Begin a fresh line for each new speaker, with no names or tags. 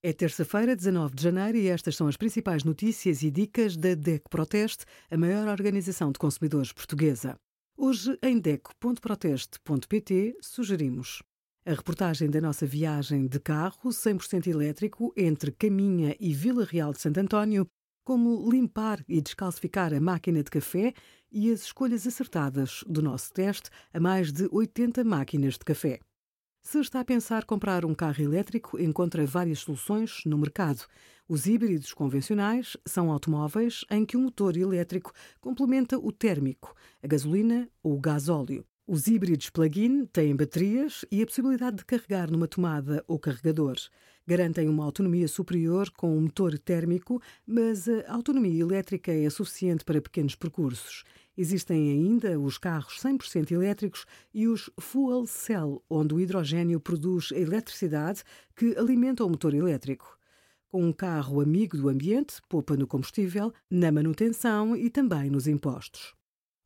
É terça-feira, 19 de janeiro, e estas são as principais notícias e dicas da DECO Proteste, a maior organização de consumidores portuguesa. Hoje, em DECO.proteste.pt, sugerimos a reportagem da nossa viagem de carro 100% elétrico entre Caminha e Vila Real de Santo António, como limpar e descalcificar a máquina de café e as escolhas acertadas do nosso teste a mais de 80 máquinas de café. Se está a pensar comprar um carro elétrico, encontra várias soluções no mercado. Os híbridos convencionais são automóveis em que o motor elétrico complementa o térmico, a gasolina ou o gasóleo. Os híbridos plug-in têm baterias e a possibilidade de carregar numa tomada ou carregador. Garantem uma autonomia superior com um motor térmico, mas a autonomia elétrica é suficiente para pequenos percursos. Existem ainda os carros 100% elétricos e os fuel cell, onde o hidrogênio produz a eletricidade que alimenta o motor elétrico. Com um carro amigo do ambiente, poupa no combustível, na manutenção e também nos impostos.